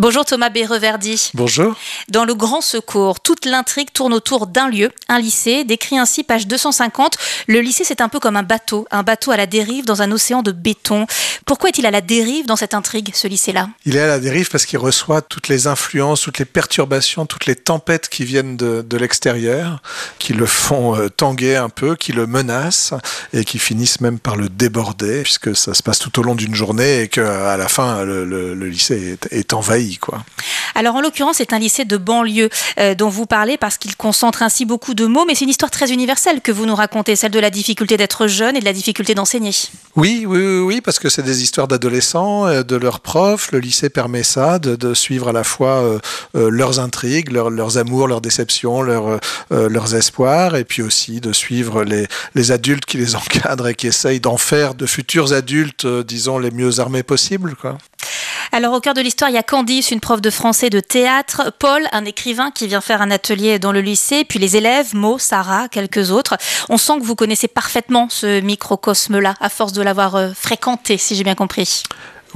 Bonjour Thomas Béreverdi. Bonjour. Dans le Grand Secours, toute l'intrigue tourne autour d'un lieu, un lycée, décrit ainsi page 250. Le lycée, c'est un peu comme un bateau, un bateau à la dérive dans un océan de béton. Pourquoi est-il à la dérive dans cette intrigue, ce lycée-là? Il est à la dérive parce qu'il reçoit toutes les influences, toutes les perturbations, toutes les tempêtes qui viennent de, de l'extérieur, qui le font euh, tanguer un peu, qui le menacent et qui finissent même par le déborder, puisque ça se passe tout au long d'une journée et qu'à la fin, le, le, le lycée est, est envahi Quoi. Alors en l'occurrence, c'est un lycée de banlieue euh, dont vous parlez parce qu'il concentre ainsi beaucoup de mots, mais c'est une histoire très universelle que vous nous racontez, celle de la difficulté d'être jeune et de la difficulté d'enseigner. Oui, oui, oui, oui, parce que c'est des histoires d'adolescents, euh, de leurs profs. Le lycée permet ça, de, de suivre à la fois euh, euh leurs intrigues, leurs, leurs amours, leurs déceptions, leurs, euh, leurs espoirs, et puis aussi de suivre les, les adultes qui les encadrent et qui essayent d'en faire de futurs adultes, disons, les mieux armés possibles. Quoi. Alors au cœur de l'histoire, il y a Candice, une prof de français de théâtre, Paul, un écrivain qui vient faire un atelier dans le lycée, puis les élèves, Mo, Sarah, quelques autres. On sent que vous connaissez parfaitement ce microcosme-là, à force de l'avoir euh, fréquenté, si j'ai bien compris.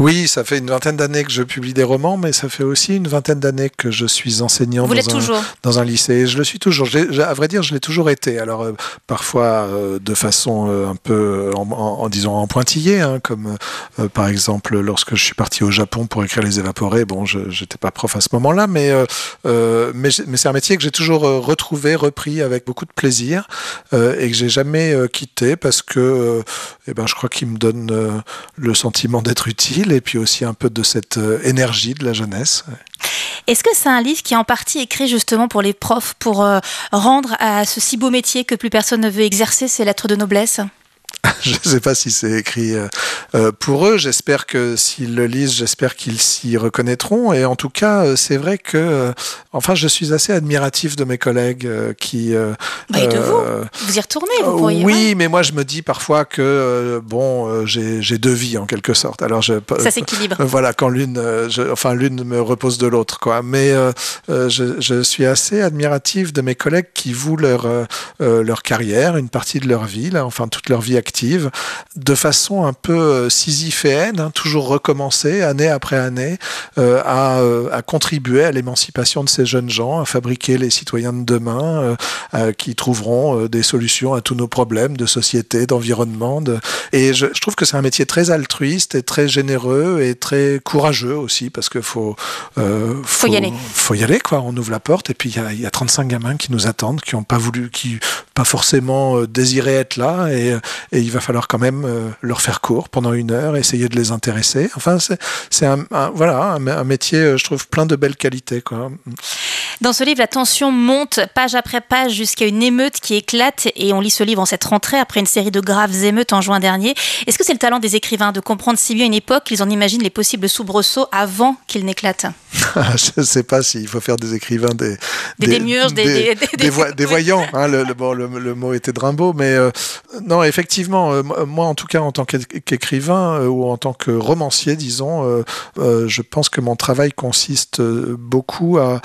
Oui, ça fait une vingtaine d'années que je publie des romans, mais ça fait aussi une vingtaine d'années que je suis enseignant dans, un, dans un lycée. Je le suis toujours. À vrai dire, je l'ai toujours été. Alors euh, parfois euh, de façon euh, un peu, en, en- en disant en pointillé, hein, comme par exemple lorsque je suis parti au Japon pour écrire Les Évaporés. Bon, je n'étais pas prof à ce moment-là, mais mais, c'est un métier que j'ai toujours retrouvé, repris avec beaucoup de plaisir et que j'ai jamais quitté parce que, eh ben, je crois qu'il me donne le sentiment d'être utile et puis aussi un peu de cette euh, énergie de la jeunesse. Est-ce que c'est un livre qui est en partie écrit justement pour les profs, pour euh, rendre à ce si beau métier que plus personne ne veut exercer, ces lettres de noblesse? Je ne sais pas si c'est écrit euh, euh, pour eux. J'espère que s'ils le lisent, j'espère qu'ils s'y reconnaîtront. Et en tout cas, euh, c'est vrai que, enfin, je suis assez admiratif de mes collègues qui. Bah, Et de vous euh, Vous y retournez, vous pourriez. oui, ouais. mais moi je me dis parfois que bon, j'ai deux vies en quelque sorte. Alors je Ça s'équilibre. Voilà, quand l'une, enfin l'une me repose de l'autre, quoi. Mais euh, je, je suis assez admiratif de mes collègues qui vouent leur euh, leur carrière, une partie de leur vie, là, enfin toute leur vie active, de façon un peu euh, sisyphéenne, hein, toujours recommencer année après année, euh, à, euh, à contribuer à l'émancipation de ces jeunes gens, à fabriquer les citoyens de demain, euh, qui trouveront des solutions à tous nos problèmes de société, d'environnement. De... Et je, je trouve que c'est un métier très altruiste et très généreux et très courageux aussi, parce qu'il faut, euh, Faut y aller. faut y aller, quoi. On ouvre la porte et puis il y a, il y a 35 gamins qui nous attendent, qui n'ont pas voulu, qui pas forcément euh, désiré être là, et, et il va falloir quand même euh, leur faire court pendant une heure, essayer de les intéresser. Enfin, c'est un, voilà, un, métier, euh, je trouve, plein de belles qualités, quoi. Dans ce livre, la tension monte page après page jusqu'à une émeute qui éclate et on lit ce livre en cette rentrée après une série de graves émeutes en juin dernier. Est-ce que c'est le talent des écrivains de comprendre si bien une époque qu'ils en imaginent les possibles soubresauts avant qu'ils n'éclatent? je ne sais pas s'il faut faire des écrivains des Des des- des- des- voyants. hein, le, le- bon, le, le mot était de Rimbaud, mais euh, non, effectivement, euh, moi- en tout cas, en tant qu'é- qu'écrivain euh, ou en tant que romancier, disons, je pense que mon travail consiste beaucoup à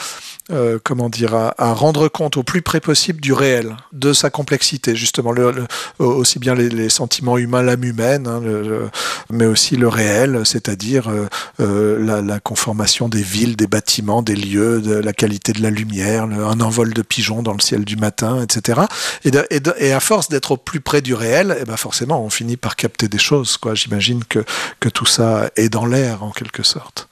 euh, comment dire, à, à rendre compte au plus près possible du réel, de sa complexité, justement, le, le- aussi bien les, les sentiments humains, l'âme humaine, hein, le- mais aussi le réel, c'est-à-dire euh, la, la conformation des villes, des bâtiments, des lieux, de la qualité de la lumière, un envol de pigeons dans le ciel du matin, etc. Et, et et à force d'être au plus près du réel, eh ben forcément, on finit par capter des choses. Quoi. J'imagine que, que tout ça est dans l'air, en quelque sorte.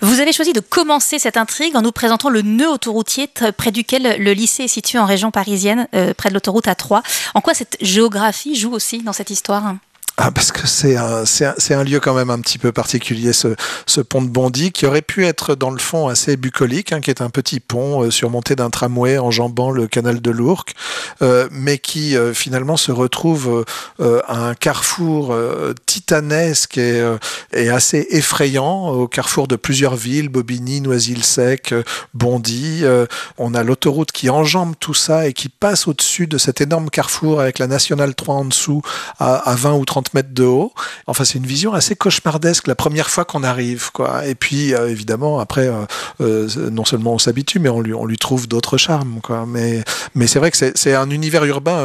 Vous avez choisi de commencer cette intrigue en nous présentant le nœud autoroutier près duquel le lycée est situé en région parisienne, euh, près de l'autoroute A3. En quoi cette géographie joue aussi dans cette histoire? Ah, parce que c'est un, un, un lieu quand même un petit peu particulier, ce, ce pont de Bondy, qui aurait pu être dans le fond assez bucolique, hein, qui est un petit pont euh, surmonté d'un tramway enjambant le canal de l'Ourcq, euh, mais qui euh, finalement se retrouve euh, à un carrefour euh, titanesque et, euh, et assez effrayant, au carrefour de plusieurs villes, Bobigny, Noisy-le-Sec, euh, Bondy. Euh, on a l'autoroute qui enjambe tout ça et qui passe au-dessus de cet énorme carrefour avec la Nationale 3 en dessous à, à 20 ou 30 mètres de haut. Enfin, c'est une vision assez cauchemardesque la première fois qu'on arrive, quoi. Et puis, euh, évidemment, après, euh, euh, non seulement on s'habitue, mais on lui, on lui trouve d'autres charmes, quoi. Mais, mais c'est vrai que c'est un univers urbain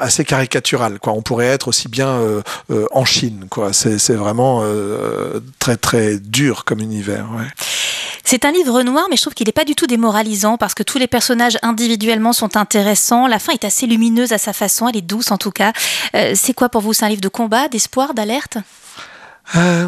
assez caricatural, quoi. On pourrait être aussi bien en Chine, quoi. C'est vraiment très, très dur comme univers, ouais. C'est un livre noir, mais je trouve qu'il n'est pas du tout démoralisant parce que tous les personnages individuellement sont intéressants. La fin est assez lumineuse à sa façon, elle est douce en tout cas. Euh, c'est quoi pour vous? C'est un livre de combat, d'espoir, d'alerte? Euh,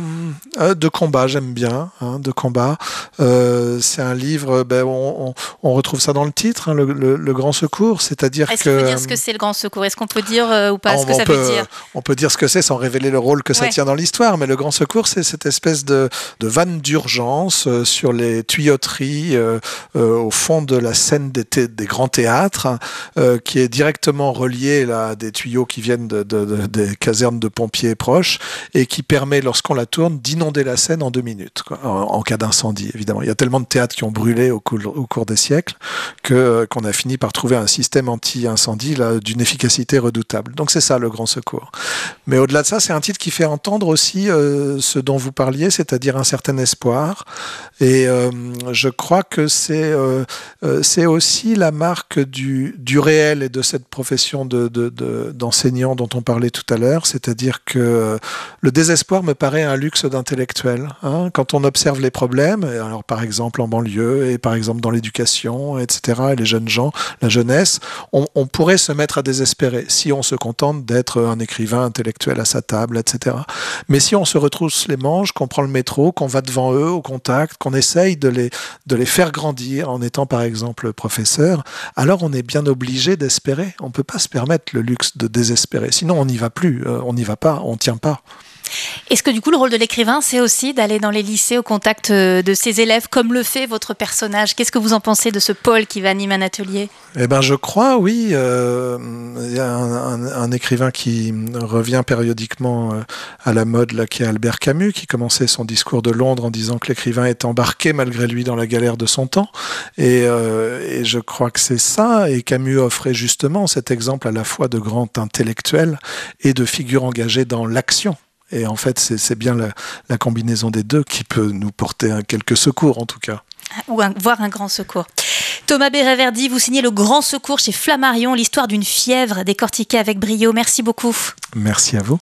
euh, de combat, j'aime bien, hein, de combat. Euh, c'est un livre, ben, on, on, retrouve ça dans le titre, hein, le, le, le, Grand Secours, c'est-à-dire Est-ce que... qu'on peut dire ce que c'est le Grand Secours? Est-ce qu'on peut dire euh, ou pas? Ce que ça peut, veut dire? On peut dire ce que c'est sans révéler le rôle que ça tient dans l'histoire, mais le Grand Secours, c'est cette espèce de, de vanne d'urgence sur les tuyauteries au fond de la scène des, thé- des grands théâtres, euh, qui est directement reliée là, à des tuyaux qui viennent de, de- de- des casernes de pompiers proches et qui permet, lorsqu'on la tourne, d'inonder la scène en deux minutes, en, cas d'incendie, évidemment. Il y a tellement de théâtres qui ont brûlé au cours, au cours des siècles que euh, qu'on a fini par trouver un système anti-incendie d'une efficacité redoutable. Donc c'est ça le grand secours. Mais au-delà de ça, c'est un titre qui fait entendre aussi euh, ce dont vous parliez, c'est-à-dire un certain espoir. Et euh, je crois que c'est c'est aussi la marque du, du réel et de cette profession de, de, de- d'enseignant dont on parlait tout à l'heure, c'est-à-dire que le désespoir me paraît un luxe d'intellectuel. hein. Quand on observe les problèmes, alors par exemple en banlieue et par exemple dans l'éducation, etc., et les jeunes gens, la jeunesse, on, on pourrait se mettre à désespérer si on se contente d'être un écrivain intellectuel à sa table, etc. Mais si on se retrousse les manches, qu'on prend le métro, qu'on va devant eux au contact, qu'on essaye de les, de les faire grandir en étant par exemple professeur, alors on est bien obligé d'espérer. On ne peut pas se permettre le luxe de désespérer. Sinon on n'y va plus, euh, on n'y va pas, on ne tient pas. Est-ce que du coup le rôle de l'écrivain, c'est aussi d'aller dans les lycées au contact euh, de ses élèves, comme le fait votre personnage? Qu'est-ce que vous en pensez de ce Paul qui va animer un atelier? Eh ben, je crois, oui. euh, Il y a un, écrivain qui revient périodiquement euh, à la mode, là, qui est Albert Camus, qui commençait son discours de Londres en disant que l'écrivain est embarqué malgré lui dans la galère de son temps. Et, et je crois que c'est ça. Et Camus offrait justement cet exemple à la fois de grand intellectuel et de figure engagée dans l'action. Et en fait, c'est bien la, la combinaison des deux qui peut nous porter un quelques secours, en tout cas. ou un, voire un grand secours Thomas Béréverdi, vous signez le grand secours chez Flammarion, l'histoire d'une fièvre décortiquée avec brio. Merci beaucoup. Merci à vous.